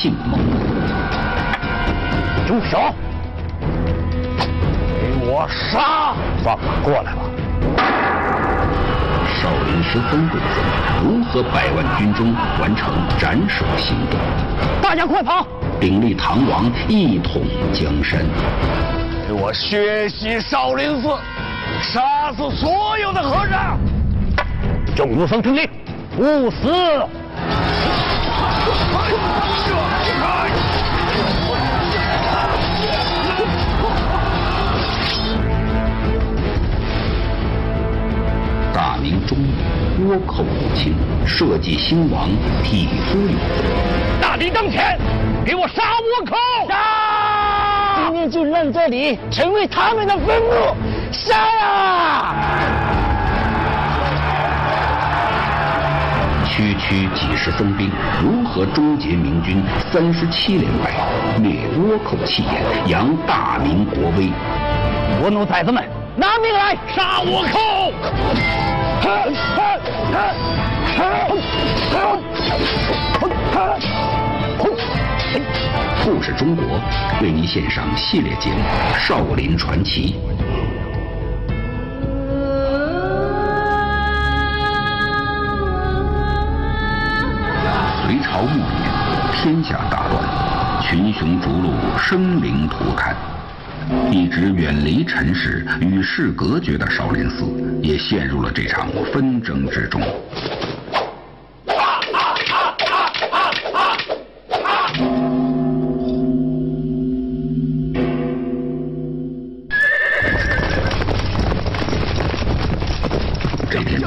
姓孟。住手！给我杀！放马过来吧！少林十三棍僧如何百万军中完成斩首行动？大家快跑！鼎立唐王，一统江山。给我血洗少林寺，杀死所有的和尚！众武僧听令，勿死！大明中原倭寇入侵，社稷兴亡，匹夫有责。大敌当前，给我杀倭寇！杀！今天就让这里成为他们的坟墓！杀呀！区区几十僧兵，如何终结明军三十七连败，灭倭寇气焰，扬大明国威？倭奴崽子们，拿命来杀倭寇！故事中国为您献上系列节目《少林传奇》。朝末年，天下大乱，群雄逐鹿，生灵涂炭。一直远离尘世、与世隔绝的少林寺，也陷入了这场纷争之中。这天，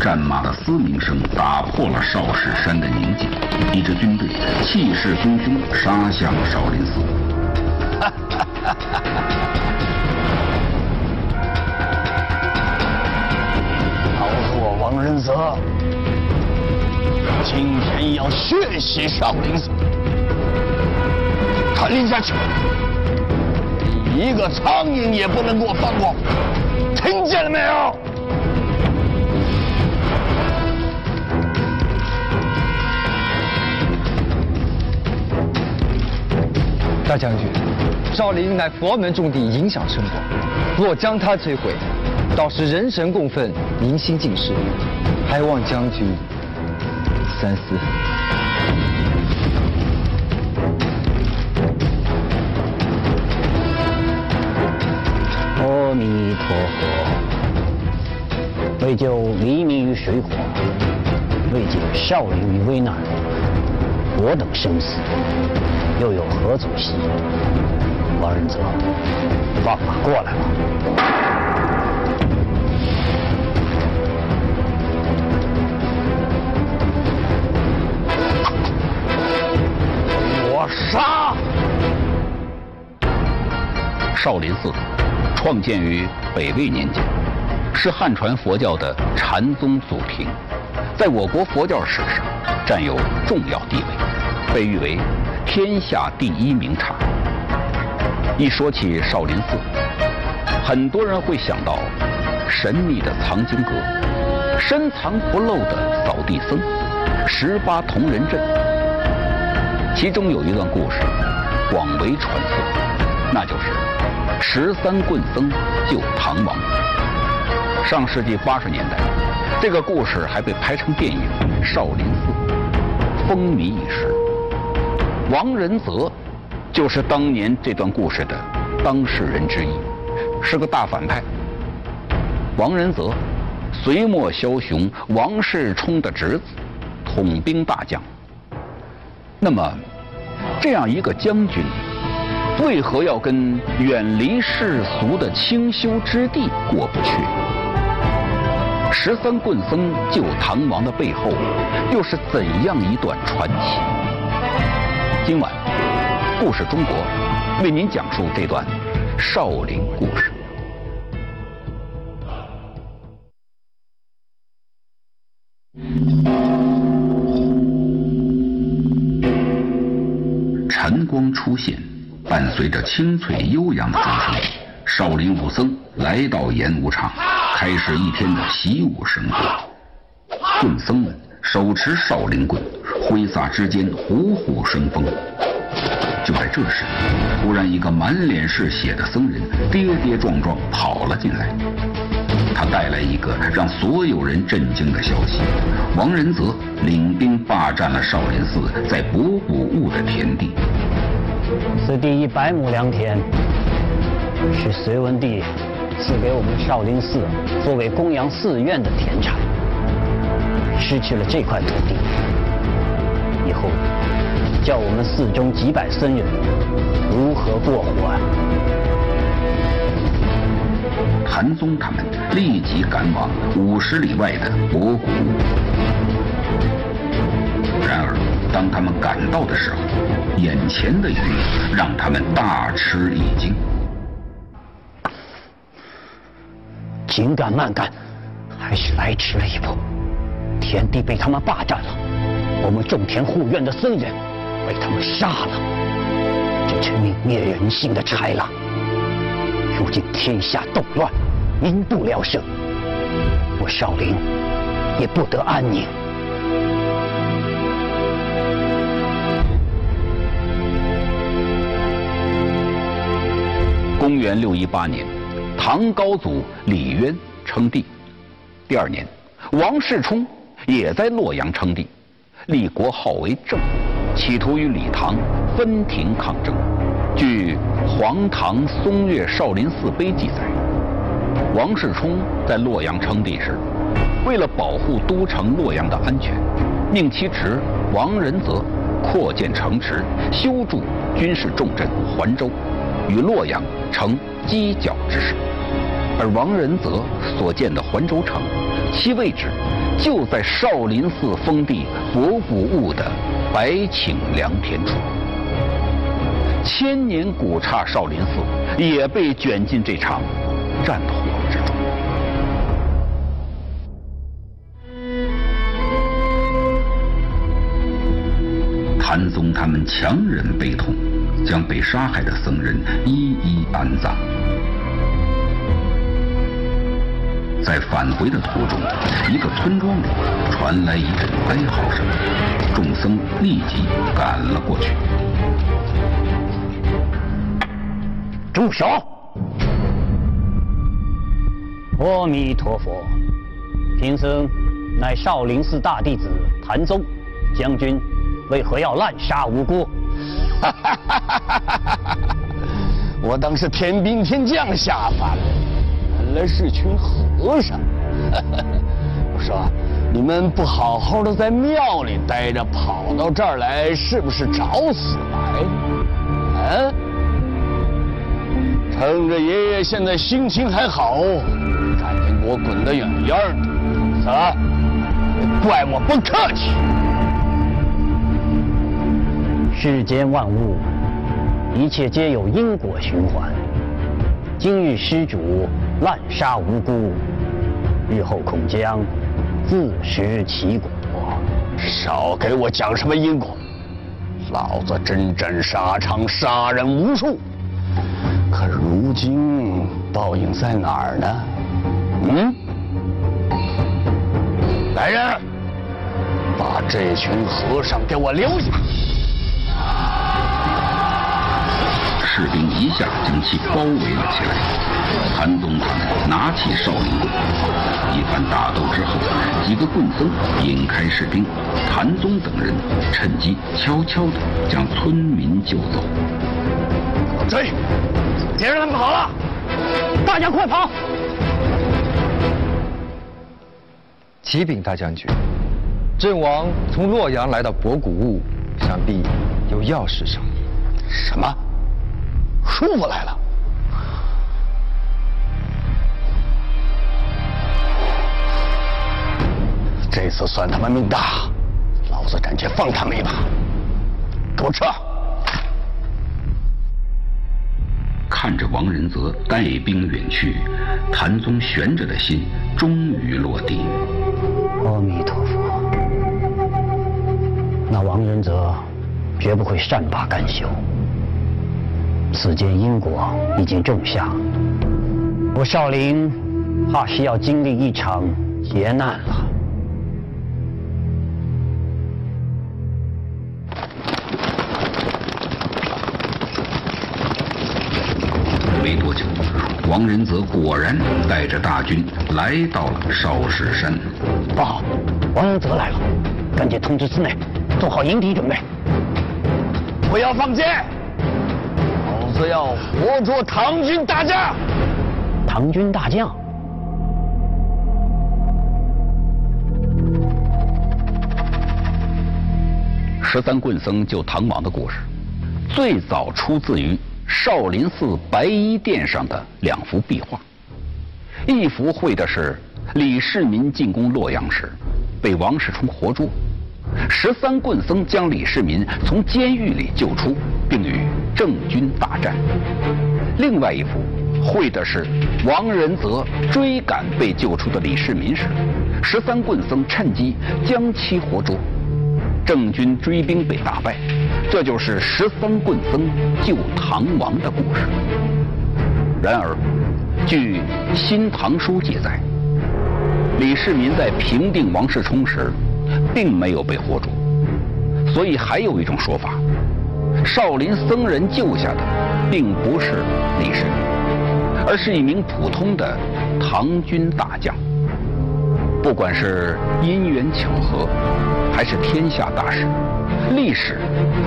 战马的嘶鸣声打破了少室山的宁静，一支军队气势汹汹杀向少林寺。老子我王仁泽，今天要血洗少林寺，传令下去，一个苍蝇也不能给我放过，听见了没有？大将军，少林乃佛门重地，影响深广。若将它摧毁，到时人神共愤，民心尽失。还望将军三思。阿弥陀佛，为救黎民于水火，为解少林于危难，我等生死又有何足惜？王仁泽，放马过来吧！我杀！少林寺创建于北魏年间，是汉传佛教的禅宗祖庭，在我国佛教史上占有重要地位，被誉为天下第一名刹。一说起少林寺，很多人会想到神秘的藏经阁、深藏不露的扫地僧、十八铜人阵。其中有一段故事广为传颂，那就是十三棍僧救唐王。上世纪八十年代，这个故事还被拍成电影《少林寺》，风靡一时。王仁泽就是当年这段故事的当事人之一，是个大反派。王仁泽，隋末枭雄王世充的侄子，统兵大将。那么，这样一个将军，为何要跟远离世俗的清修之地过不去？十三棍僧救唐王的背后，又是怎样一段传奇？今晚，故事中国为您讲述这段少林故事。晨光出现，伴随着清脆悠扬的钟声，少林武僧来到演武场，开始一天的习武生活。棍僧们手持少林棍，挥洒之间，虎虎生风。就在这时，突然一个满脸是血的僧人跌跌撞撞跑了进来。他带来一个让所有人震惊的消息：王仁泽领兵霸占了少林寺在博古坞的田地。此地一百亩良田，是隋文帝赐给我们少林寺作为供养寺院的田产。失去了这块土地，以后叫我们寺中几百僧人如何过活啊？谭宗他们立即赶往五十里外的博古。然而，当他们赶到的时候，眼前的一幕让他们大吃一惊。紧赶慢赶，还是来迟了一步。田地被他们霸占了，我们种田护院的僧人被他们杀了。这群泯灭人性的豺狼，如今天下动乱，民不聊生，我少林也不得安宁。公元六一八年，唐高祖李渊称帝。第二年，王世充。也在洛阳称帝，立国号为郑，企图与李唐分庭抗争。据《黄唐松岳少林寺碑》记载，王世充在洛阳称帝时，为了保护都城洛阳的安全，命其侄王仁泽扩建城池，修筑军事重镇环州，与洛阳成犄角之势。而王仁泽所建的环州城，其位置就在少林寺封地博古坞的白顷良田处。千年古刹少林寺也被卷进这场战火之中。谭宗他们强忍悲痛，将被杀害的僧人一一安葬。在返回的途中，一个村庄里传来一阵哀嚎声，众僧立即赶了过去。住手！阿弥陀佛，贫僧乃少林寺大弟子谭宗，将军为何要滥杀无辜？我当是天兵天将下凡原。来是群和尚，我说你们不好好的在庙里待着，跑到这儿来，是不是找死来嗯？趁着爷爷现在心情还好，赶紧给我滚得远远的！走，怪我不客气。世间万物，一切皆有因果循环。今日施主。滥杀无辜，日后恐将自食其果。少给我讲什么因果！老子征战沙场，杀人无数，可如今报应在哪儿呢？嗯？来人，把这群和尚给我留下！士兵一下将其包围了起来。谭宗他们拿起少林棍，一番打斗之后，几个棍僧引开士兵，谭宗等人趁机悄悄地将村民救走。追，别让他们跑了！大家快跑！启禀大将军，阵亡从洛阳来到博古坞，想必有要事商议。什么？叔父来了？这次算他们命大，老子暂且放他们一马。给我撤！看着王仁泽带兵远去，谭宗悬着的心终于落地。阿弥陀佛，那王仁泽绝不会善罢甘休。此间因果已经种下我少林怕是要经历一场劫难了。没多久王仁泽果然带着大军来到了少室山。不好王仁泽来了赶紧通知寺内做好迎敌准备。不要放箭！子要活捉唐军大将。唐军大将。十三棍僧救唐王的故事，最早出自于少林寺白衣殿上的两幅壁画。一幅绘的是李世民进攻洛阳时，被王世充活捉，十三棍僧将李世民从监狱里救出，并与郑军大战。另外一幅绘的是王仁泽追赶被救出的李世民时，十三棍僧趁机将其活捉。郑军追兵被打败，这就是十三棍僧救唐王的故事。然而，据《新唐书》记载，李世民在平定王世充时，并没有被活捉，所以还有一种说法：少林僧人救下的，并不是李世民，而是一名普通的唐军大将。不管是因缘巧合，还是天下大势，历史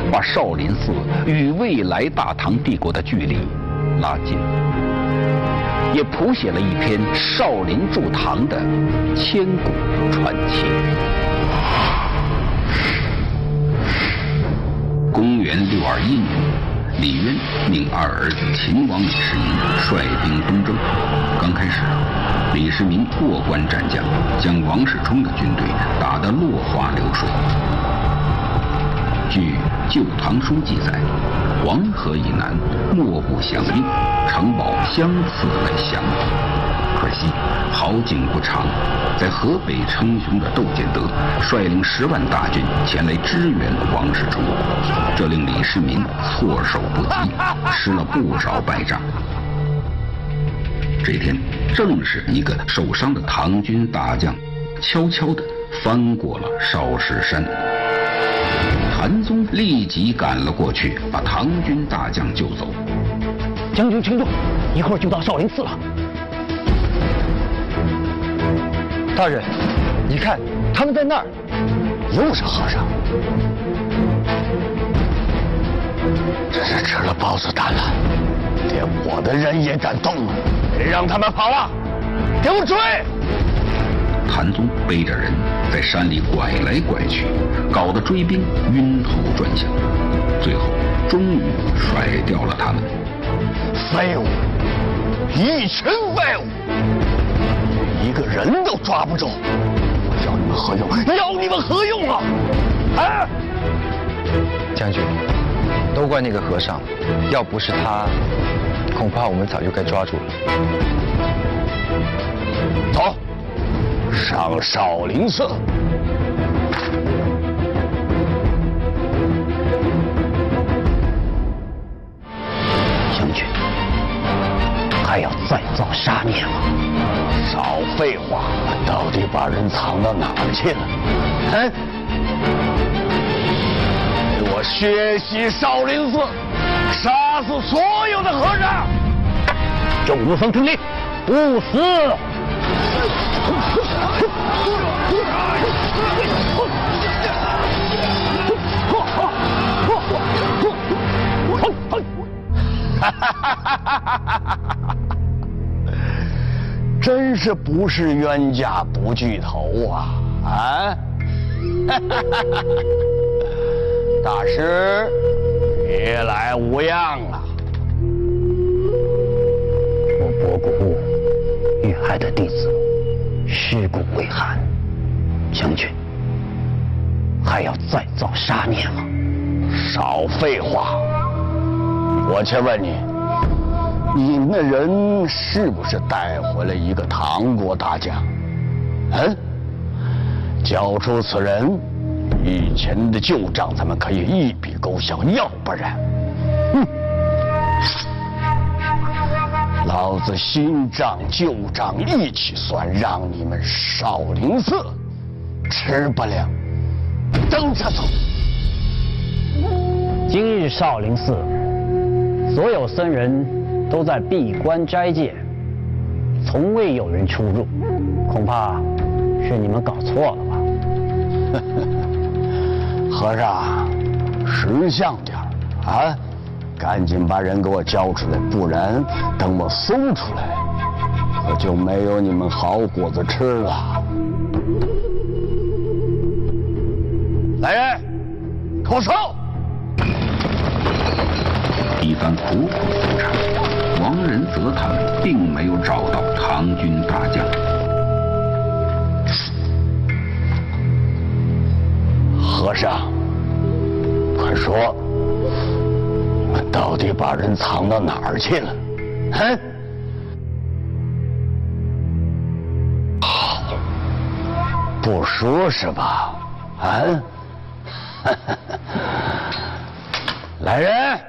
把少林寺与未来大唐帝国的距离拉近，也谱写了一篇少林助唐的千古传奇。公元六二一年，李渊命二儿子秦王李世民率兵东征，刚开始。李世民过关斩将，将王世充的军队打得落花流水。据《旧唐书》记载，黄河以南莫不响应，城堡相次来降。可惜好景不长，在河北称雄的窦建德率领十万大军前来支援王世充，这令李世民措手不及，吃了不少败仗。这天，正是一个受伤的唐军大将，悄悄地翻过了少室山。韩宗立即赶了过去，把唐军大将救走。将军请坐，一会儿就到少林寺了。大人，你看，他们在那儿，又是和尚。这是吃了豹子胆了，连我的人也敢动。别让他们跑了，给我追！谭宗背着人在山里拐来拐去，搞得追兵晕头转向，最后终于甩掉了他们。废物，一群废物，一个人都抓不住，我要你们何用？要你们何用啊？啊！将军，都怪那个和尚，要不是他。恐怕我们早就该抓住了。走，上少林寺。将军，还要再造杀孽吗？少废话，到底把人藏到哪儿去了？嗯，给我血洗少林寺！杀死所有的和尚！众武僧听令，不死！哈哈哈哈哈！真是不是冤家不聚头啊！啊！哈哈哈哈大师。别来无恙啊！我博古遇害的弟子尸骨未寒，将军还要再造杀孽吗？少废话！我且问你，你那人是不是带回了一个唐国大将？嗯，交出此人。以前的旧账，咱们可以一笔勾销；要不然，哼，老子新账旧账一起算，让你们少林寺吃不了兜着走。今日少林寺所有僧人都在闭关斋戒，从未有人出入，恐怕是你们搞错了吧？和尚，识相点啊！赶紧把人给我交出来，不然等我搜出来，可就没有你们好果子吃了。来人，口哨！一番苦苦搜查，则他们并没有找到唐军大将。和尚，快说，你到底把人藏到哪儿去了？哼？好，不说是吧？啊？来人，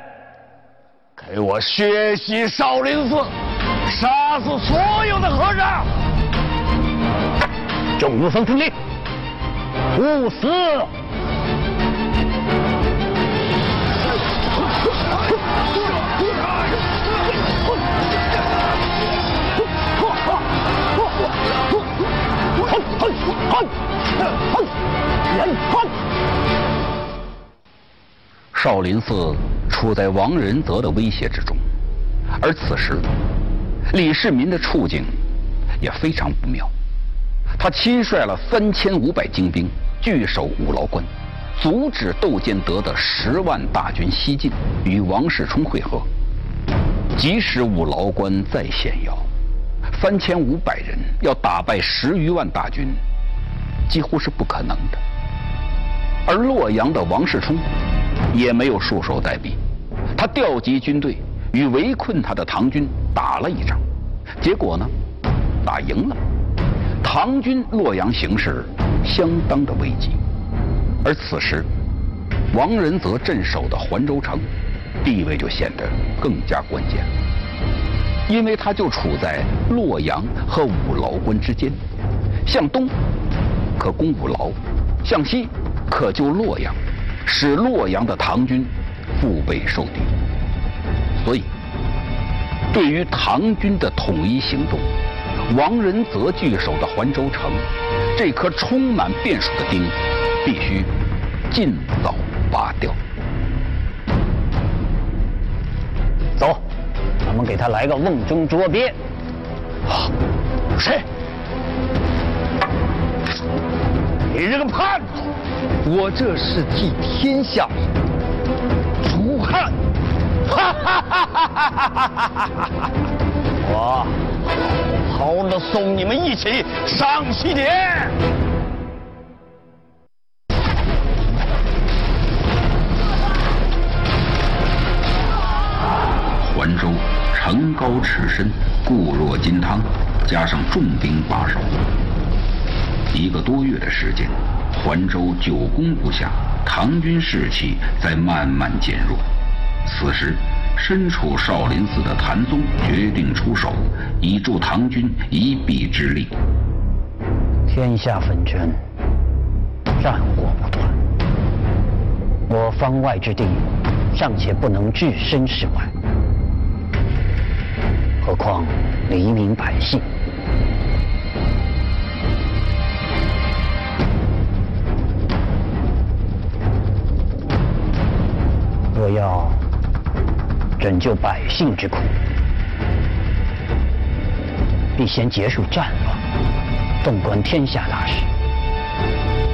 给我血洗少林寺，杀死所有的和尚！众武僧听令，勿死！少林寺处在王仁泽的威胁之中，而此时李世民的处境也非常不妙。他亲率了三千五百精兵据守五牢关，阻止窦建德的十万大军西进，与王世充会合。即使五牢关再险要，三千五百人要打败十余万大军，几乎是不可能的。而洛阳的王世充。也没有束手待毙，他调集军队与围困他的唐军打了一仗，结果呢，打赢了。唐军洛阳形势相当的危急，而此时，王仁泽镇守的环州城，地位就显得更加关键了，因为他就处在洛阳和五牢关之间，向东可攻五牢，向西可救洛阳。使洛阳的唐军腹背受敌，所以对于唐军的统一行动，王仁泽据守的环州城这颗充满变数的钉，必须尽早拔掉。走，咱们给他来个瓮中捉鳖。好谁？你这个叛徒！我这是替天下看，哈哈哈哈哈哈。我好好的送你们一起上西天。环州城高尺深，固若金汤，加上重兵把守，一个多月的时间。环州久攻不下，唐军士气在慢慢减弱。此时，身处少林寺的谭宗决定出手，以助唐军一臂之力。天下纷争，战火不断，我方外之地尚且不能置身事外，何况黎民百姓？若要拯救百姓之苦，必先结束战乱，纵观天下大事。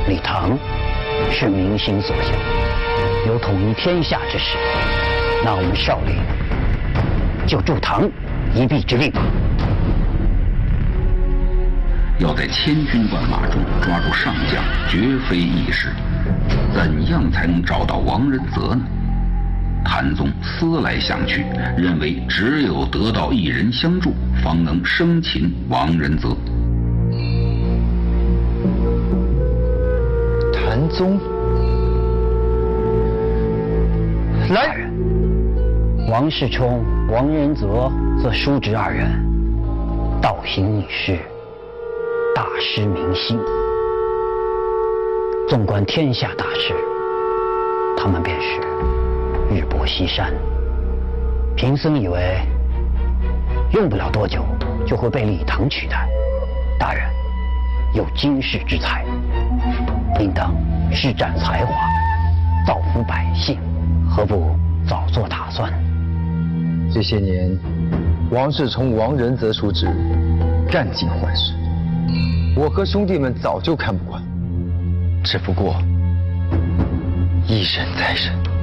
李唐是民心所向，有统一天下之势，那我们少林就助唐一臂之力吧。要在千军万马中抓住上将，绝非易事。怎样才能找到王仁泽呢？谭宗思来想去，认为只有得到一人相助，方能生擒王仁泽。谭宗，来人！王世充、王仁泽则叔侄二人，倒行逆施，大失民心。纵观天下大事，他们便是。日薄西山，贫僧以为用不了多久就会被李唐取代。大人有经世之才，应当施展才华，造福百姓，何不早做打算？这些年，王世充、王仁泽叔侄干尽坏事，我和兄弟们早就看不惯，只不过一忍再忍。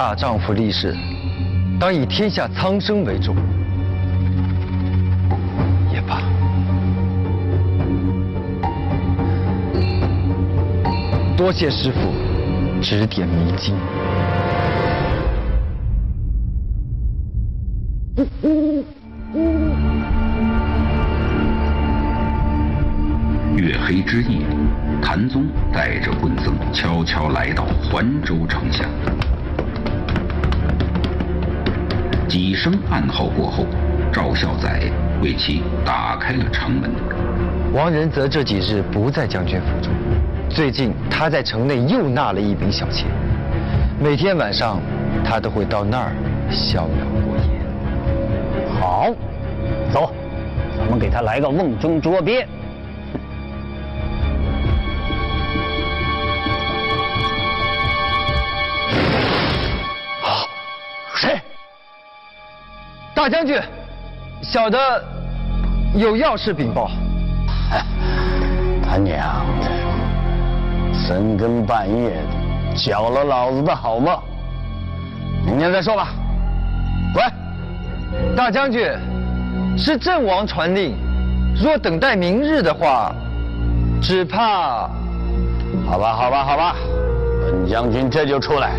大丈夫立誓，当以天下苍生为重。也罢，多谢师傅指点迷津。月黑之夜，谭宗带着混僧悄悄来到环州城下。几声暗号过后，赵孝载为其打开了城门。王仁泽这几日不在将军府中，最近他在城内又纳了一笔小钱，每天晚上他都会到那儿逍遥过夜。好，走，咱们给他来个瓮中捉鳖。大将军，小的有要事禀报。他娘的，深更半夜的搅了老子的好梦？明天再说吧。滚！大将军，是阵王传令，若等待明日的话，只怕……好吧，好吧，好吧，本将军这就出来。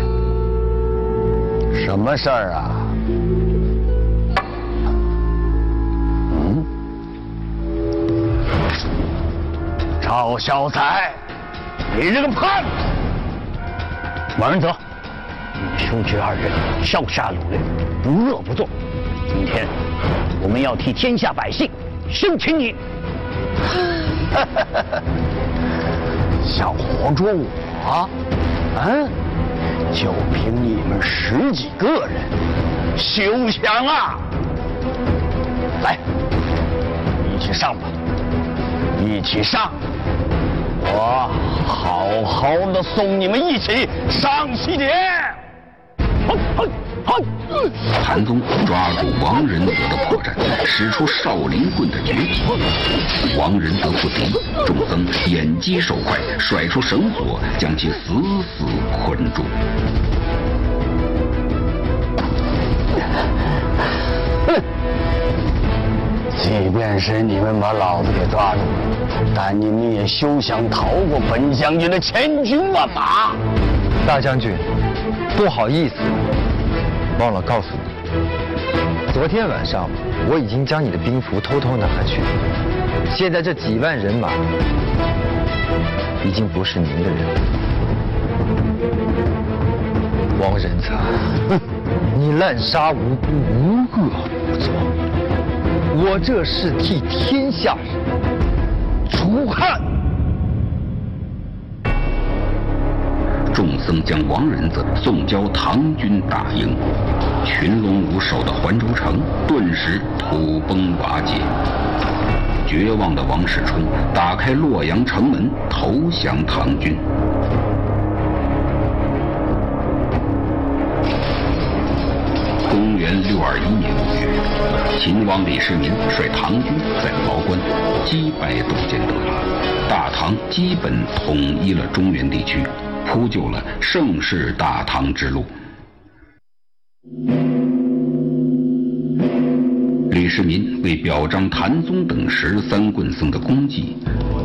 什么事儿啊？赵小才，你这个叛徒！王仁泽，你兄侄二人烧杀掳掠，不恶不作。今天我们要替天下百姓生擒你。想活捉我？嗯？就凭你们十几个人，休想啊！来，一起上吧，一起上！我好好的送你们一起上西天！谭宗抓住王仁泽的破绽，使出少林棍的绝技。王仁泽不敌，众僧眼疾手快，甩出绳索，将其死死困住。即便是你们把老子给抓住，但你们也休想逃过本将军的千军万马。大将军，不好意思，忘了告诉你，昨天晚上我已经将你的兵符偷偷拿了去，现在这几万人马已经不是您的人了。王仁泽，你滥杀无辜，无恶不作，我这是替天下人除害。众僧将王仁子送交唐军大营，群龙无首的环州城顿时土崩瓦解。绝望的王世充打开洛阳城门，投降唐军。元六二一年五月，秦王李世民率唐军在崂关击败窦建德，大唐基本统一了中原地区。铺就了盛世大唐之路。李世民为表彰谭宗等十三棍僧的功绩，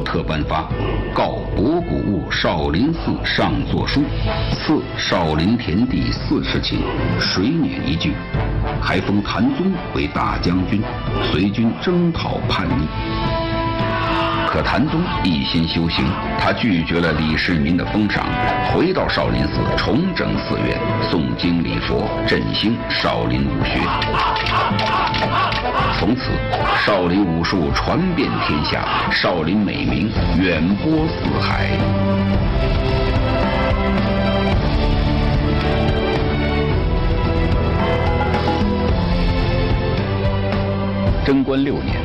特颁发《告博古物少林寺上座书》，赐少林田地四十顷，水碾一具，还封谭宗为大将军，随军征讨叛逆。可谭宗一心修行，他拒绝了李世民的封赏，回到少林寺重整寺院，诵经礼佛，振兴少林武学。从此，少林武术传遍天下，少林美名远播四海。贞观六年，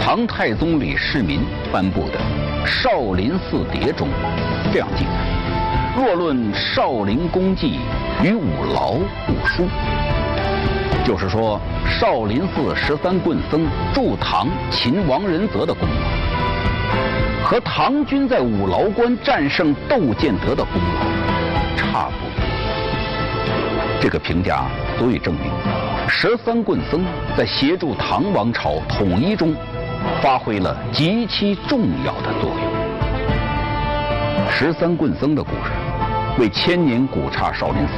唐太宗李世民颁布的《少林寺牒》中这样记载：若论少林功绩与五劳不输，就是说少林寺十三棍僧助唐擒王仁泽的功劳，和唐军在五劳关战胜窦建德的功劳差不多。这个评价足以证明。十三棍僧在协助唐王朝统一中，发挥了极其重要的作用。十三棍僧的故事，为千年古刹少林寺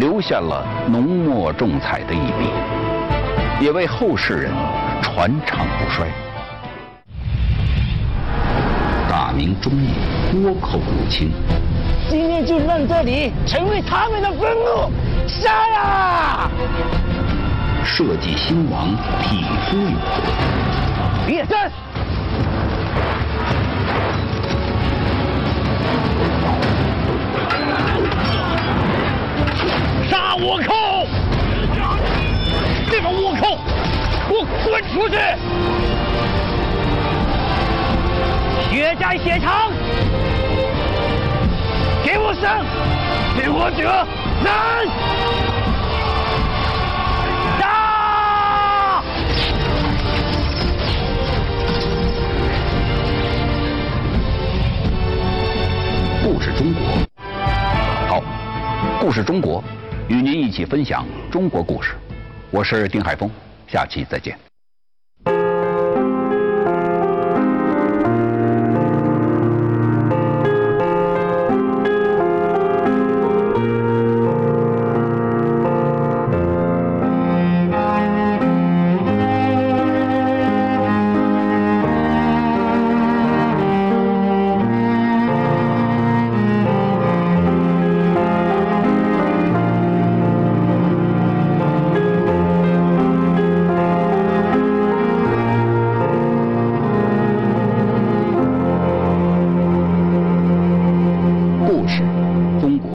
留下了浓墨重彩的一笔，也为后世人传唱不衰。大明中叶，倭寇入侵，今天就让这里成为他们的坟墓，杀呀！社稷兴亡，匹夫有责。别战！杀倭寇！这帮倭寇，给我滚出去！血债血偿，给我上！给我者难！是中国，与您一起分享中国故事。我是丁海峰，下期再见。